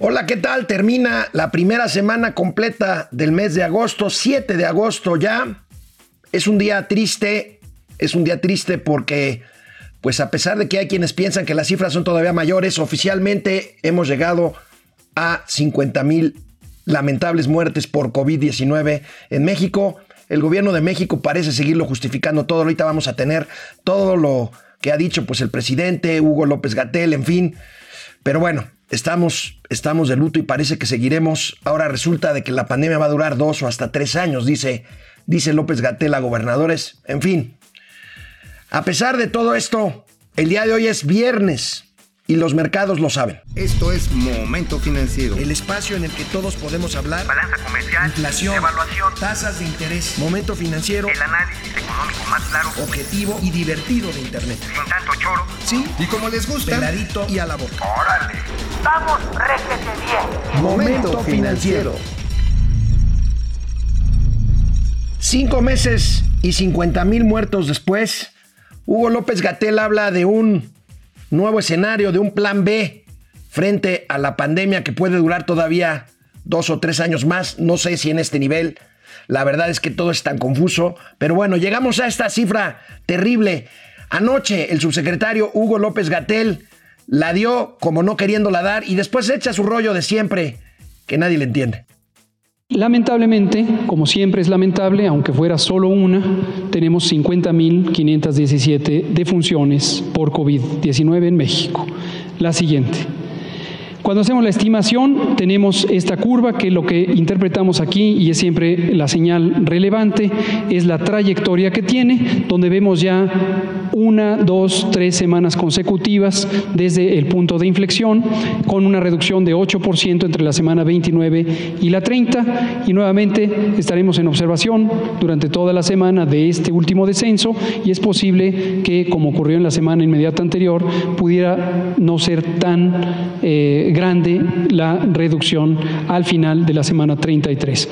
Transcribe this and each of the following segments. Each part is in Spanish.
Hola, ¿qué tal? Termina la primera semana completa del mes de agosto, 7 de agosto ya. Es un día triste, es un día triste porque, pues a pesar de que hay quienes piensan que las cifras son todavía mayores, oficialmente hemos llegado a 50 mil lamentables muertes por COVID-19 en México. El gobierno de México parece seguirlo justificando todo. Ahorita vamos a tener todo lo que ha dicho pues el presidente, Hugo López Gatel, en fin. Pero bueno, estamos, estamos de luto y parece que seguiremos. Ahora resulta de que la pandemia va a durar dos o hasta tres años, dice, dice López Gatel a gobernadores. En fin, a pesar de todo esto, el día de hoy es viernes y los mercados lo saben. Esto es Momento Financiero. El espacio en el que todos podemos hablar. Balanza comercial. Inflación. Evaluación. Tasas de interés. Momento Financiero. El análisis económico más claro. Objetivo y divertido de Internet. Sin tanto choro. Sí. Y como les gusta. Peladito y a la boca. Órale. Vamos, réjete bien. Momento Financiero. Cinco meses y 50 mil muertos después, Hugo López Gatel habla de un nuevo escenario, de un plan B frente a la pandemia que puede durar todavía dos o tres años más. No sé si en este nivel. La verdad es que todo es tan confuso. Pero bueno, llegamos a esta cifra terrible. Anoche el subsecretario Hugo López Gatel la dio como no queriéndola dar y después echa su rollo de siempre que nadie le entiende. Lamentablemente, como siempre es lamentable, aunque fuera solo una, tenemos 50.517 defunciones por COVID-19 en México. La siguiente. Cuando hacemos la estimación, tenemos esta curva que lo que interpretamos aquí, y es siempre la señal relevante, es la trayectoria que tiene, donde vemos ya una, dos, tres semanas consecutivas desde el punto de inflexión, con una reducción de 8% entre la semana 29 y la 30, y nuevamente estaremos en observación durante toda la semana de este último descenso, y es posible que, como ocurrió en la semana inmediata anterior, pudiera no ser tan eh, grande la reducción al final de la semana 33.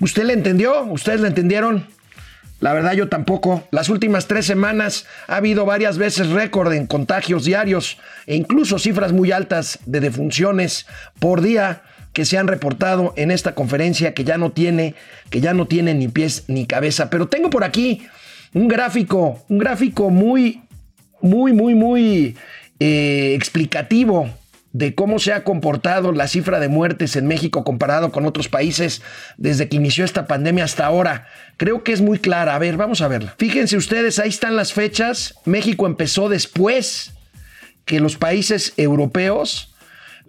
¿Usted le entendió? ¿Ustedes le entendieron? La verdad yo tampoco. Las últimas tres semanas ha habido varias veces récord en contagios diarios e incluso cifras muy altas de defunciones por día que se han reportado en esta conferencia que ya no tiene, que ya no tiene ni pies ni cabeza. Pero tengo por aquí un gráfico, un gráfico muy, muy, muy, muy eh, explicativo de cómo se ha comportado la cifra de muertes en México comparado con otros países desde que inició esta pandemia hasta ahora. Creo que es muy clara. A ver, vamos a verla. Fíjense ustedes, ahí están las fechas. México empezó después que los países europeos.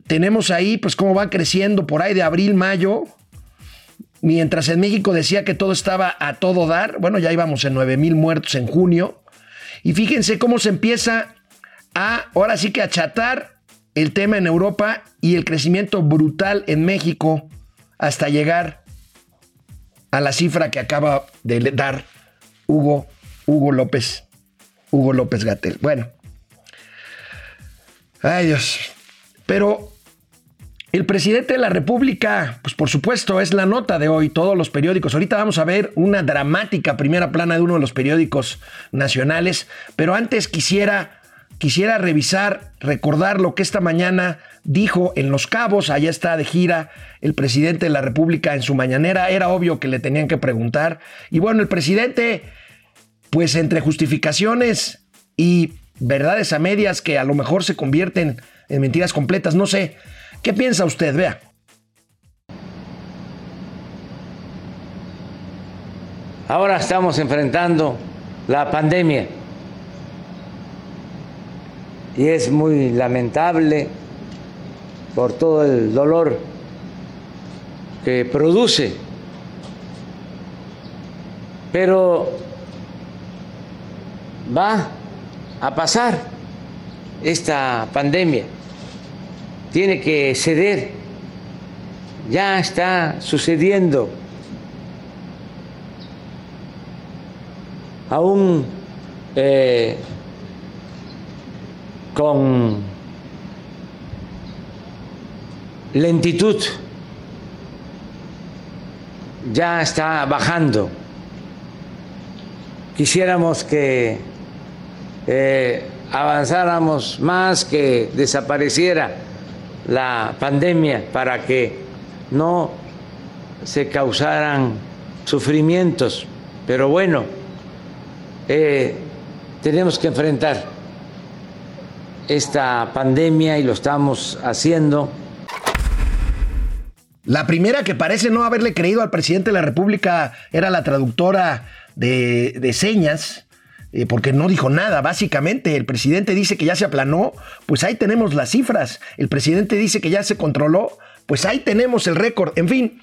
Tenemos ahí, pues, cómo va creciendo por ahí de abril, mayo. Mientras en México decía que todo estaba a todo dar. Bueno, ya íbamos en 9 mil muertos en junio. Y fíjense cómo se empieza a, ahora sí que achatar el tema en Europa y el crecimiento brutal en México hasta llegar a la cifra que acaba de dar Hugo, Hugo López, Hugo López Gatel. Bueno, ay Dios, pero el presidente de la República, pues por supuesto, es la nota de hoy, todos los periódicos. Ahorita vamos a ver una dramática primera plana de uno de los periódicos nacionales, pero antes quisiera quisiera revisar, recordar lo que esta mañana dijo en Los Cabos, allá está de gira el presidente de la República en su mañanera, era obvio que le tenían que preguntar. Y bueno, el presidente, pues entre justificaciones y verdades a medias que a lo mejor se convierten en mentiras completas, no sé, ¿qué piensa usted? Vea. Ahora estamos enfrentando la pandemia y es muy lamentable por todo el dolor que produce. Pero va a pasar esta pandemia, tiene que ceder, ya está sucediendo. Aún eh, con lentitud ya está bajando. Quisiéramos que eh, avanzáramos más, que desapareciera la pandemia para que no se causaran sufrimientos. Pero bueno, eh, tenemos que enfrentar esta pandemia y lo estamos haciendo. La primera que parece no haberle creído al presidente de la República era la traductora de, de señas, eh, porque no dijo nada, básicamente. El presidente dice que ya se aplanó, pues ahí tenemos las cifras. El presidente dice que ya se controló, pues ahí tenemos el récord. En fin,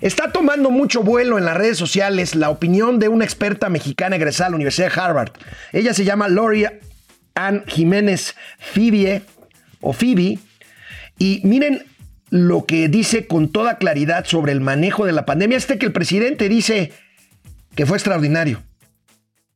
está tomando mucho vuelo en las redes sociales la opinión de una experta mexicana egresada a la Universidad de Harvard. Ella se llama Lori Ann Jiménez Fibie, o Phoebe, y miren lo que dice con toda claridad sobre el manejo de la pandemia. Este que el presidente dice que fue extraordinario.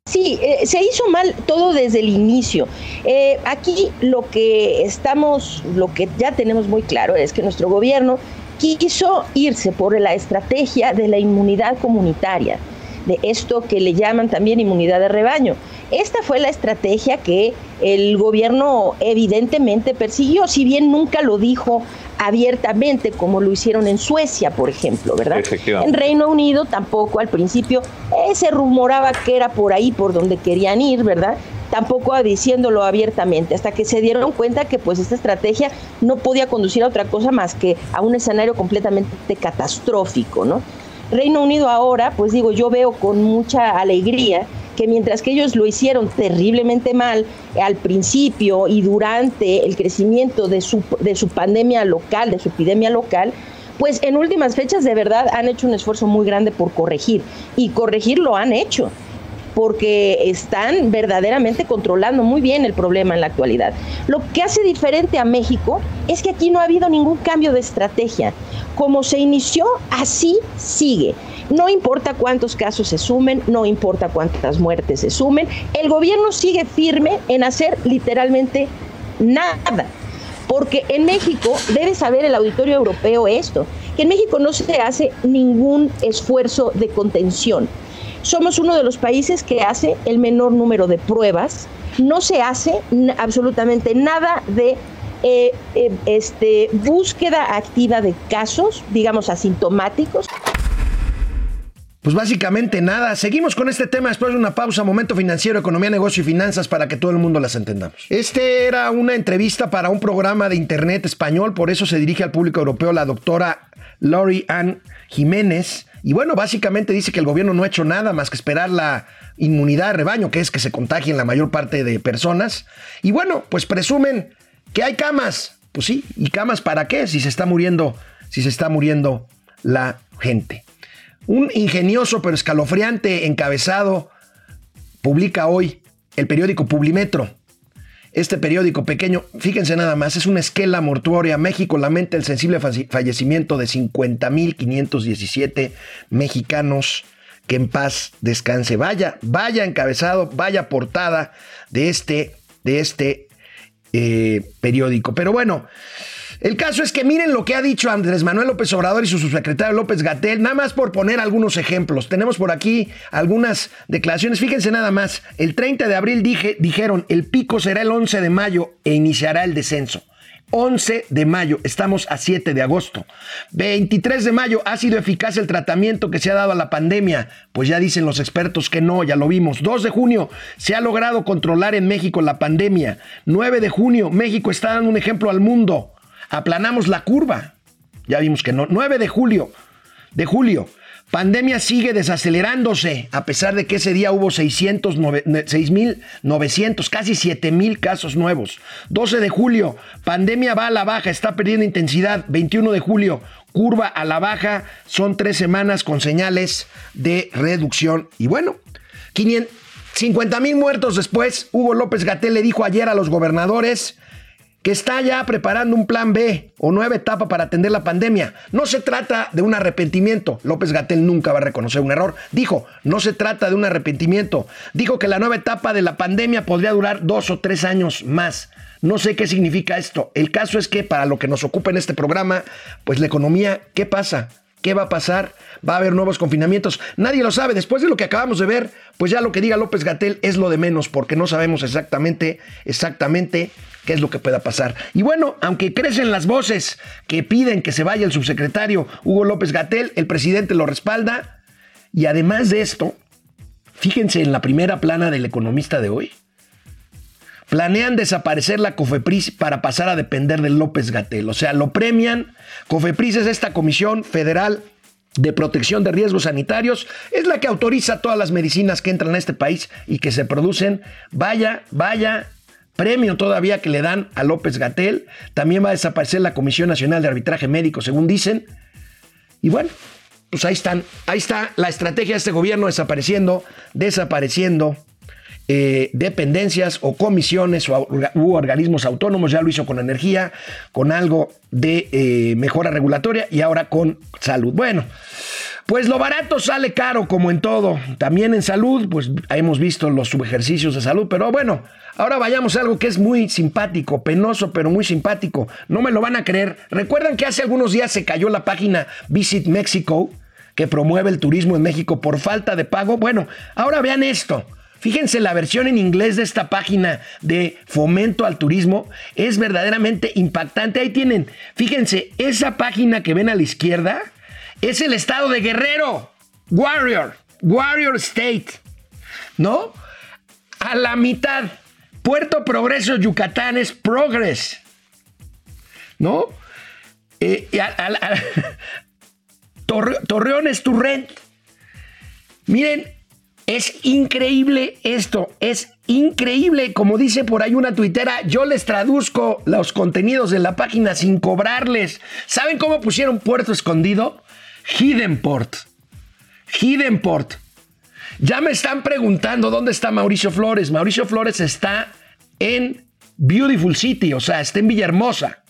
Sí, eh, se hizo mal todo desde el inicio. Eh, aquí lo que estamos, lo que ya tenemos muy claro es que nuestro gobierno quiso irse por la estrategia de la inmunidad comunitaria, de esto que le llaman también inmunidad de rebaño. Esta fue la estrategia que el gobierno evidentemente persiguió, si bien nunca lo dijo abiertamente como lo hicieron en Suecia, por ejemplo, ¿verdad? En Reino Unido tampoco al principio eh, se rumoraba que era por ahí por donde querían ir, ¿verdad? Tampoco diciéndolo abiertamente, hasta que se dieron cuenta que pues esta estrategia no podía conducir a otra cosa más que a un escenario completamente catastrófico, ¿no? Reino Unido ahora, pues digo, yo veo con mucha alegría que mientras que ellos lo hicieron terriblemente mal al principio y durante el crecimiento de su, de su pandemia local, de su epidemia local, pues en últimas fechas de verdad han hecho un esfuerzo muy grande por corregir. Y corregir lo han hecho porque están verdaderamente controlando muy bien el problema en la actualidad. Lo que hace diferente a México es que aquí no ha habido ningún cambio de estrategia. Como se inició, así sigue. No importa cuántos casos se sumen, no importa cuántas muertes se sumen, el gobierno sigue firme en hacer literalmente nada. Porque en México, debe saber el auditorio europeo esto, que en México no se hace ningún esfuerzo de contención. Somos uno de los países que hace el menor número de pruebas, no se hace absolutamente nada de eh, eh, este, búsqueda activa de casos, digamos, asintomáticos. Pues básicamente nada. Seguimos con este tema después de una pausa. Momento financiero, economía, negocio y finanzas para que todo el mundo las entendamos. Este era una entrevista para un programa de internet español, por eso se dirige al público europeo la doctora Lori Ann Jiménez. Y bueno, básicamente dice que el gobierno no ha hecho nada más que esperar la inmunidad de rebaño, que es que se contagien la mayor parte de personas. Y bueno, pues presumen que hay camas. Pues sí, ¿y camas para qué? Si se está muriendo, si se está muriendo la gente. Un ingenioso pero escalofriante encabezado publica hoy el periódico Publimetro. Este periódico pequeño, fíjense nada más, es una esquela mortuoria. México lamenta el sensible fallecimiento de 50.517 mexicanos. Que en paz descanse. Vaya, vaya encabezado, vaya portada de este, de este eh, periódico. Pero bueno, el caso es que miren lo que ha dicho Andrés Manuel López Obrador y su subsecretario López Gatel, nada más por poner algunos ejemplos. Tenemos por aquí algunas declaraciones. Fíjense nada más, el 30 de abril dije, dijeron, el pico será el 11 de mayo e iniciará el descenso. 11 de mayo, estamos a 7 de agosto. 23 de mayo, ¿ha sido eficaz el tratamiento que se ha dado a la pandemia? Pues ya dicen los expertos que no, ya lo vimos. 2 de junio, se ha logrado controlar en México la pandemia. 9 de junio, México está dando un ejemplo al mundo aplanamos la curva. Ya vimos que no. 9 de julio, de julio, pandemia sigue desacelerándose, a pesar de que ese día hubo 6.900, casi 7.000 casos nuevos. 12 de julio, pandemia va a la baja, está perdiendo intensidad. 21 de julio, curva a la baja, son tres semanas con señales de reducción. Y bueno, 50 mil muertos después, Hugo López Gatel le dijo ayer a los gobernadores que está ya preparando un plan B o nueva etapa para atender la pandemia. No se trata de un arrepentimiento. López Gatel nunca va a reconocer un error. Dijo, no se trata de un arrepentimiento. Dijo que la nueva etapa de la pandemia podría durar dos o tres años más. No sé qué significa esto. El caso es que para lo que nos ocupa en este programa, pues la economía, ¿qué pasa? ¿Qué va a pasar? ¿Va a haber nuevos confinamientos? Nadie lo sabe. Después de lo que acabamos de ver, pues ya lo que diga López Gatel es lo de menos, porque no sabemos exactamente, exactamente qué es lo que pueda pasar. Y bueno, aunque crecen las voces que piden que se vaya el subsecretario Hugo López Gatel, el presidente lo respalda. Y además de esto, fíjense en la primera plana del economista de hoy. Planean desaparecer la COFEPRIS para pasar a depender de López Gatel. O sea, lo premian. COFEPRIS es esta comisión federal de protección de riesgos sanitarios, es la que autoriza todas las medicinas que entran a este país y que se producen. Vaya, vaya premio todavía que le dan a López Gatel. También va a desaparecer la Comisión Nacional de Arbitraje Médico, según dicen. Y bueno, pues ahí están, ahí está la estrategia de este gobierno desapareciendo, desapareciendo eh, dependencias o comisiones o organismos autónomos, ya lo hizo con energía, con algo de eh, mejora regulatoria y ahora con salud. Bueno, pues lo barato sale caro como en todo, también en salud, pues hemos visto los subejercicios de salud, pero bueno, ahora vayamos a algo que es muy simpático, penoso, pero muy simpático, no me lo van a creer. ¿Recuerdan que hace algunos días se cayó la página Visit Mexico? que promueve el turismo en México por falta de pago. Bueno, ahora vean esto. Fíjense, la versión en inglés de esta página de fomento al turismo es verdaderamente impactante. Ahí tienen, fíjense, esa página que ven a la izquierda es el estado de Guerrero, Warrior, Warrior State, ¿no? A la mitad, Puerto Progreso, Yucatán es Progress, ¿no? Eh, Torreón es Turrent. Miren, es increíble esto, es increíble. Como dice por ahí una tuitera, yo les traduzco los contenidos de la página sin cobrarles. ¿Saben cómo pusieron puerto escondido? Hidden Port. Hidden Port. Ya me están preguntando dónde está Mauricio Flores. Mauricio Flores está en Beautiful City, o sea, está en Villahermosa.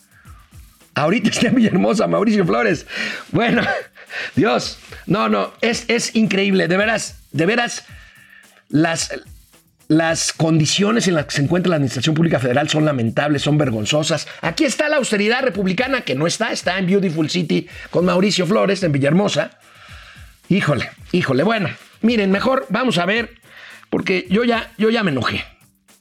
Ahorita está en Villahermosa, Mauricio Flores. Bueno, Dios, no, no, es, es increíble, de veras de veras, las, las condiciones en las que se encuentra la Administración Pública Federal son lamentables, son vergonzosas. Aquí está la austeridad republicana, que no está, está en Beautiful City con Mauricio Flores en Villahermosa. Híjole, híjole. Bueno, miren, mejor vamos a ver, porque yo ya, yo ya me enojé.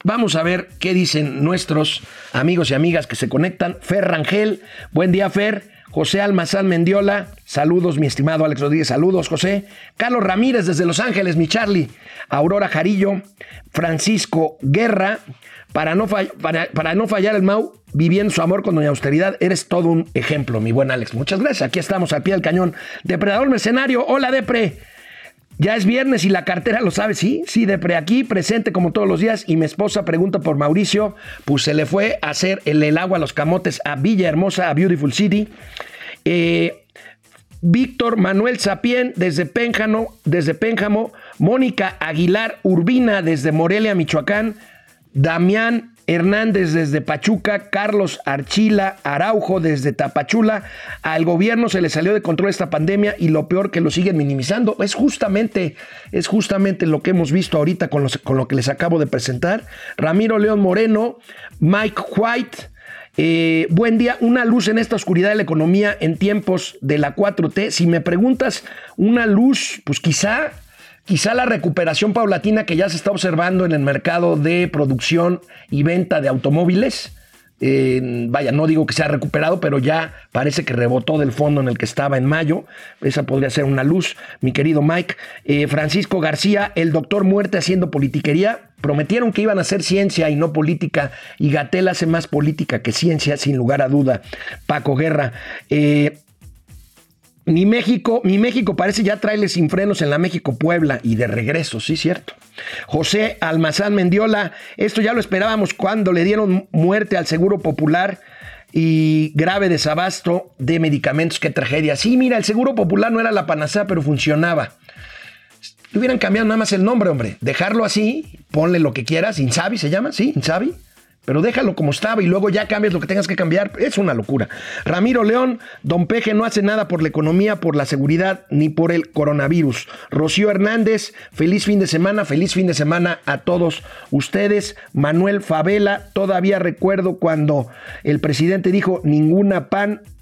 Vamos a ver qué dicen nuestros amigos y amigas que se conectan. Fer Rangel, buen día Fer. José Almazán Mendiola, saludos, mi estimado Alex Rodríguez, saludos, José. Carlos Ramírez desde Los Ángeles, mi Charlie. Aurora Jarillo, Francisco Guerra, para no, para, no fallar el Mau, viviendo su amor con Doña Austeridad, eres todo un ejemplo, mi buen Alex. Muchas gracias, aquí estamos al pie del cañón. Depredador Mercenario, hola Depre. Ya es viernes y la cartera lo sabe, sí, sí, de pre aquí, presente como todos los días. Y mi esposa pregunta por Mauricio, pues se le fue a hacer el, el agua a los camotes a Villa Hermosa, a Beautiful City. Eh, Víctor Manuel Sapien desde Pénjamo, desde Pénjamo, Mónica Aguilar Urbina desde Morelia, Michoacán, Damián Hernández desde Pachuca, Carlos Archila Araujo desde Tapachula. Al gobierno se le salió de control esta pandemia y lo peor que lo siguen minimizando. Es justamente, es justamente lo que hemos visto ahorita con, con lo que les acabo de presentar. Ramiro León Moreno, Mike White. Eh, buen día, una luz en esta oscuridad de la economía en tiempos de la 4T. Si me preguntas una luz, pues quizá Quizá la recuperación paulatina que ya se está observando en el mercado de producción y venta de automóviles, vaya, no digo que se ha recuperado, pero ya parece que rebotó del fondo en el que estaba en mayo. Esa podría ser una luz, mi querido Mike. Eh, Francisco García, el doctor muerte haciendo politiquería. Prometieron que iban a hacer ciencia y no política, y Gatel hace más política que ciencia, sin lugar a duda. Paco Guerra. Eh, mi México, mi México parece ya traerle sin frenos en la México Puebla y de regreso, sí, cierto. José Almazán Mendiola, esto ya lo esperábamos cuando le dieron muerte al Seguro Popular y grave desabasto de medicamentos, qué tragedia. Sí, mira, el Seguro Popular no era la panacea, pero funcionaba. Le hubieran cambiado nada más el nombre, hombre. Dejarlo así, ponle lo que quieras, Insabi se llama, ¿sí? Insabi pero déjalo como estaba y luego ya cambias lo que tengas que cambiar. Es una locura. Ramiro León, Don Peje no hace nada por la economía, por la seguridad ni por el coronavirus. Rocío Hernández, feliz fin de semana, feliz fin de semana a todos ustedes. Manuel Favela, todavía recuerdo cuando el presidente dijo ninguna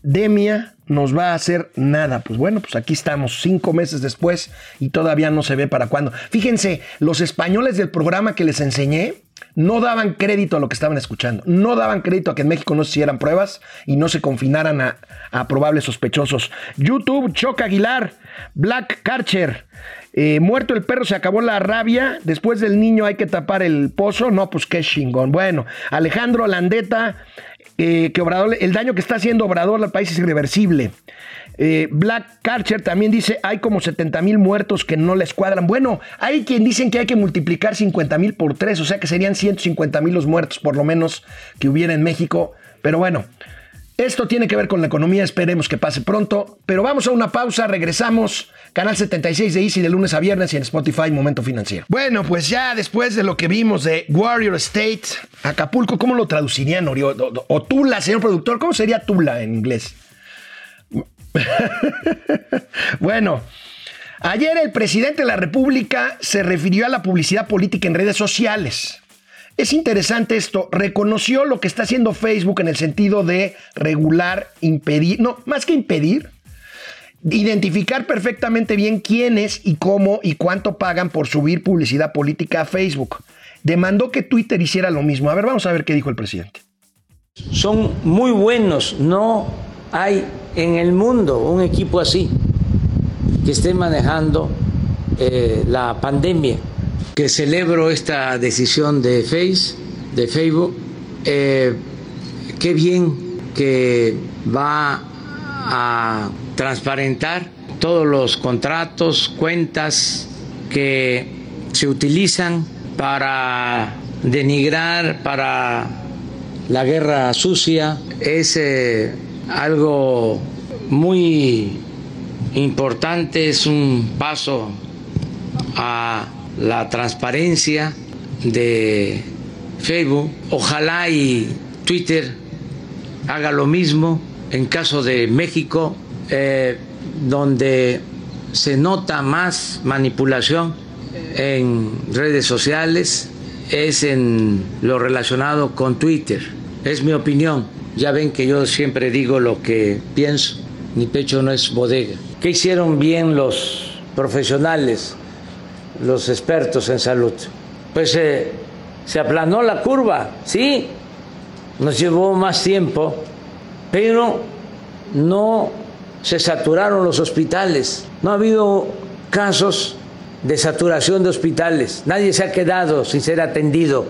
pandemia nos va a hacer nada. Pues bueno, pues aquí estamos cinco meses después y todavía no se ve para cuándo. Fíjense, los españoles del programa que les enseñé, no daban crédito a lo que estaban escuchando. No daban crédito a que en México no se hicieran pruebas y no se confinaran a, a probables sospechosos. YouTube, Choc Aguilar, Black Karcher. eh, muerto el perro, se acabó la rabia. Después del niño hay que tapar el pozo. No, pues qué chingón. Bueno, Alejandro Landeta, eh, que Obrador, el daño que está haciendo Obrador al país es irreversible. Eh, Black Karcher también dice, hay como 70 mil muertos que no les cuadran. Bueno, hay quien dicen que hay que multiplicar 50 mil por 3, o sea que serían 150 mil los muertos por lo menos que hubiera en México. Pero bueno, esto tiene que ver con la economía, esperemos que pase pronto. Pero vamos a una pausa, regresamos. Canal 76 de Easy de lunes a viernes y en Spotify Momento Financiero. Bueno, pues ya después de lo que vimos de Warrior State, Acapulco, ¿cómo lo traducirían? Orio? O, o Tula, señor productor, ¿cómo sería Tula en inglés? bueno, ayer el presidente de la República se refirió a la publicidad política en redes sociales. Es interesante esto, reconoció lo que está haciendo Facebook en el sentido de regular, impedir, no, más que impedir, identificar perfectamente bien quiénes y cómo y cuánto pagan por subir publicidad política a Facebook. Demandó que Twitter hiciera lo mismo. A ver, vamos a ver qué dijo el presidente. Son muy buenos, no hay en el mundo un equipo así que esté manejando eh, la pandemia. Que celebro esta decisión de Face, de Facebook. Eh, qué bien que va a transparentar todos los contratos, cuentas que se utilizan para denigrar, para la guerra sucia. Es eh, algo muy importante, es un paso a la transparencia de Facebook. Ojalá y Twitter haga lo mismo en caso de México, eh, donde se nota más manipulación en redes sociales, es en lo relacionado con Twitter. Es mi opinión. Ya ven que yo siempre digo lo que pienso. Mi pecho no es bodega. ¿Qué hicieron bien los profesionales, los expertos en salud? Pues eh, se aplanó la curva, sí, nos llevó más tiempo, pero no se saturaron los hospitales. No ha habido casos de saturación de hospitales. Nadie se ha quedado sin ser atendido.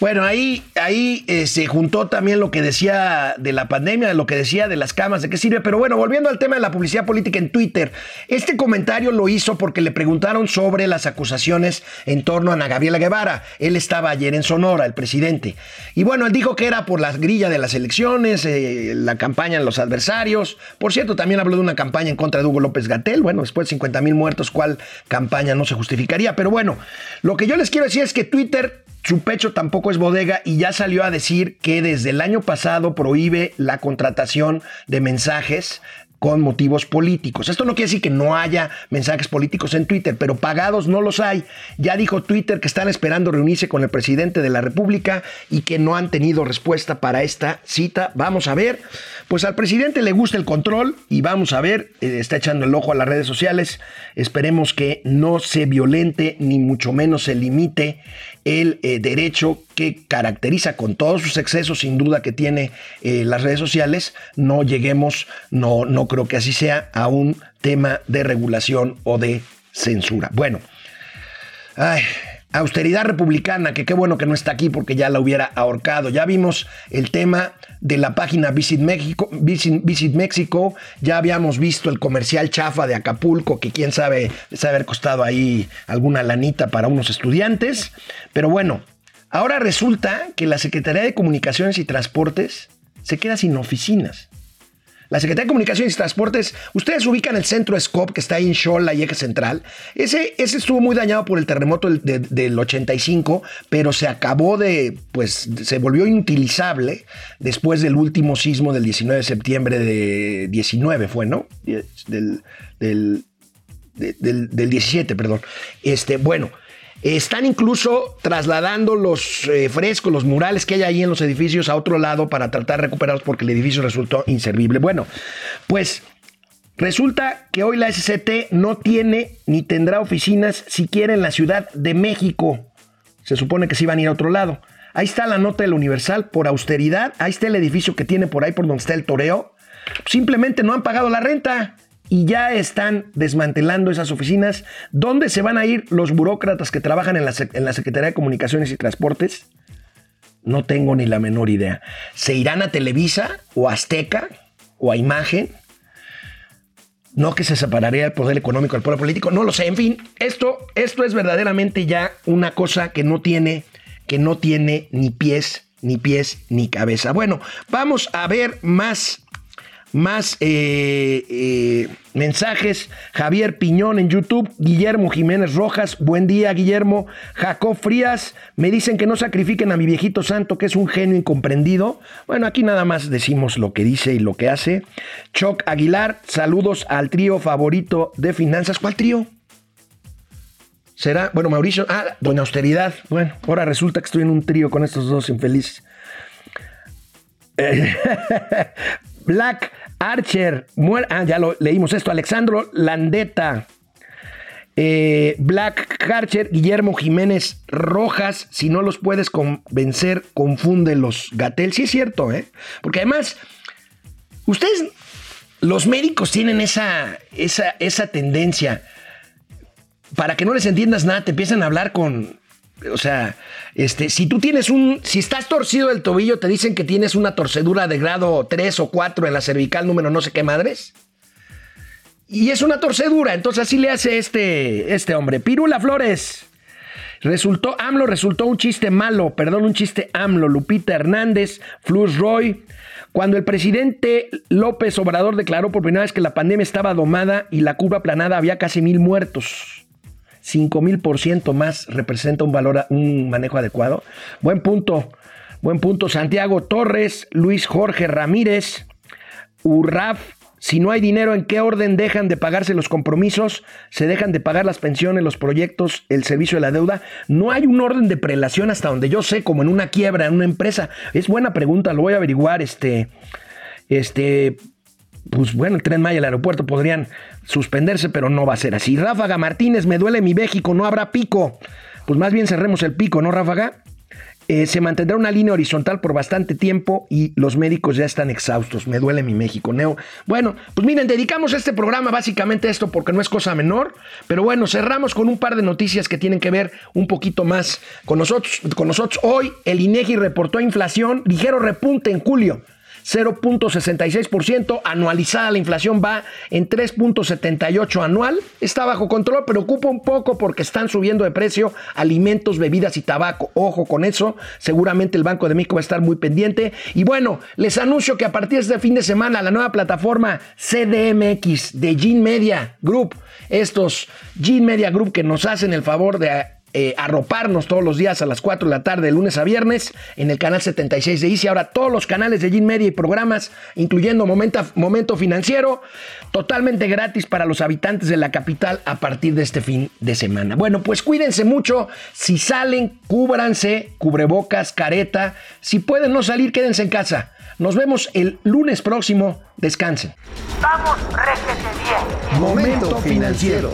Bueno, ahí, ahí eh, se juntó también lo que decía de la pandemia, lo que decía de las camas, de qué sirve. Pero bueno, volviendo al tema de la publicidad política en Twitter, este comentario lo hizo porque le preguntaron sobre las acusaciones en torno a Ana Gabriela Guevara. Él estaba ayer en Sonora, el presidente. Y bueno, él dijo que era por la grilla de las elecciones, eh, la campaña en los adversarios. Por cierto, también habló de una campaña en contra de Hugo López Gatel. Bueno, después de 50 mil muertos, ¿cuál campaña no se justificaría? Pero bueno, lo que yo les quiero decir es que Twitter su pecho tampoco es bodega y ya salió a decir que desde el año pasado prohíbe la contratación de mensajes con motivos políticos. Esto no quiere decir que no haya mensajes políticos en Twitter, pero pagados no los hay. Ya dijo Twitter que están esperando reunirse con el presidente de la República y que no han tenido respuesta para esta cita. Vamos a ver. Pues al presidente le gusta el control y vamos a ver, eh, está echando el ojo a las redes sociales. Esperemos que no se violente ni mucho menos se limite el eh, derecho que caracteriza con todos sus excesos, sin duda que tiene eh, las redes sociales, no lleguemos, no, no creo que así sea, a un tema de regulación o de censura. Bueno, ay, austeridad republicana, que qué bueno que no está aquí porque ya la hubiera ahorcado. Ya vimos el tema de la página Visit México, Visit, ya habíamos visto el comercial chafa de Acapulco, que quién sabe, les haber costado ahí alguna lanita para unos estudiantes. Pero bueno, ahora resulta que la Secretaría de Comunicaciones y Transportes se queda sin oficinas. La Secretaría de Comunicaciones y Transportes, ustedes ubican el centro SCOP que está en Xola y Eje Central. Ese, ese estuvo muy dañado por el terremoto del, de, del, 85, pero se acabó de, pues, se volvió inutilizable después del último sismo del 19 de septiembre de 19, fue, ¿no? Del, del, del, del 17, perdón. Este, bueno. Están incluso trasladando los eh, frescos, los murales que hay ahí en los edificios a otro lado para tratar de recuperarlos porque el edificio resultó inservible. Bueno, pues resulta que hoy la SCT no tiene ni tendrá oficinas siquiera en la Ciudad de México. Se supone que sí van a ir a otro lado. Ahí está la nota del Universal por austeridad. Ahí está el edificio que tiene por ahí por donde está el toreo. Simplemente no han pagado la renta y ya están desmantelando esas oficinas. ¿Dónde se van a ir los burócratas que trabajan en la, en la Secretaría de Comunicaciones y Transportes? No tengo ni la menor idea. ¿Se irán a Televisa o a Azteca o a Imagen? No que se separaría el poder económico del poder político, no lo sé. En fin, esto, esto es verdaderamente ya una cosa que no tiene, que no tiene ni pies, ni pies, ni cabeza. Bueno, vamos a ver más más eh, eh, mensajes. Javier Piñón en YouTube, Guillermo Jiménez Rojas, buen día Guillermo. Jacob Frías, me dicen que no sacrifiquen a mi viejito santo, que es un genio incomprendido. Bueno, aquí nada más decimos lo que dice y lo que hace. Choc Aguilar, saludos al trío favorito de finanzas. ¿Cuál trío? Será, bueno, Mauricio, ah, Doña Austeridad. Bueno, ahora resulta que estoy en un trío con estos dos infelices. Black Archer, ah, ya lo leímos esto, Alexandro Landeta, eh, Black Archer, Guillermo Jiménez Rojas, si no los puedes convencer, confúndelos. Gatel, sí es cierto, ¿eh? Porque además, ustedes, los médicos tienen esa, esa, esa tendencia, para que no les entiendas nada, te empiezan a hablar con, o sea, este, si tú tienes un, si estás torcido del tobillo, te dicen que tienes una torcedura de grado 3 o 4 en la cervical número no sé qué madres. Y es una torcedura, entonces así le hace este, este hombre. Pirula Flores. Resultó, AMLO resultó un chiste malo, perdón, un chiste AMLO. Lupita Hernández, Flus Roy. Cuando el presidente López Obrador declaró por primera vez que la pandemia estaba domada y la curva aplanada, había casi mil muertos. 5 mil por ciento más representa un valor, un manejo adecuado. Buen punto, buen punto. Santiago Torres, Luis Jorge Ramírez, Urraf. Si no hay dinero, ¿en qué orden dejan de pagarse los compromisos? ¿Se dejan de pagar las pensiones, los proyectos, el servicio de la deuda? No hay un orden de prelación hasta donde yo sé, como en una quiebra, en una empresa. Es buena pregunta, lo voy a averiguar. Este, este, pues bueno, el tren Maya, el aeropuerto podrían suspenderse, pero no va a ser así. Ráfaga Martínez, me duele mi México, no habrá pico. Pues más bien cerremos el pico, ¿no, Ráfaga? Eh, se mantendrá una línea horizontal por bastante tiempo y los médicos ya están exhaustos. Me duele mi México, Neo. Bueno, pues miren, dedicamos este programa básicamente a esto porque no es cosa menor. Pero bueno, cerramos con un par de noticias que tienen que ver un poquito más con nosotros. Con nosotros. Hoy el INEGI reportó inflación, ligero repunte en julio. 0.66%, anualizada la inflación va en 3.78 anual, está bajo control, preocupa un poco porque están subiendo de precio alimentos, bebidas y tabaco. Ojo con eso, seguramente el Banco de México va a estar muy pendiente. Y bueno, les anuncio que a partir de este fin de semana la nueva plataforma CDMX de Gene Media Group, estos Gene Media Group que nos hacen el favor de eh, arroparnos todos los días a las 4 de la tarde, de lunes a viernes, en el canal 76 de Easy. Ahora todos los canales de Gin Media y programas, incluyendo Momento, Momento Financiero, totalmente gratis para los habitantes de la capital a partir de este fin de semana. Bueno, pues cuídense mucho. Si salen, cúbranse, cubrebocas, careta. Si pueden no salir, quédense en casa. Nos vemos el lunes próximo. Descansen. Vamos, réjete bien. Momento financiero.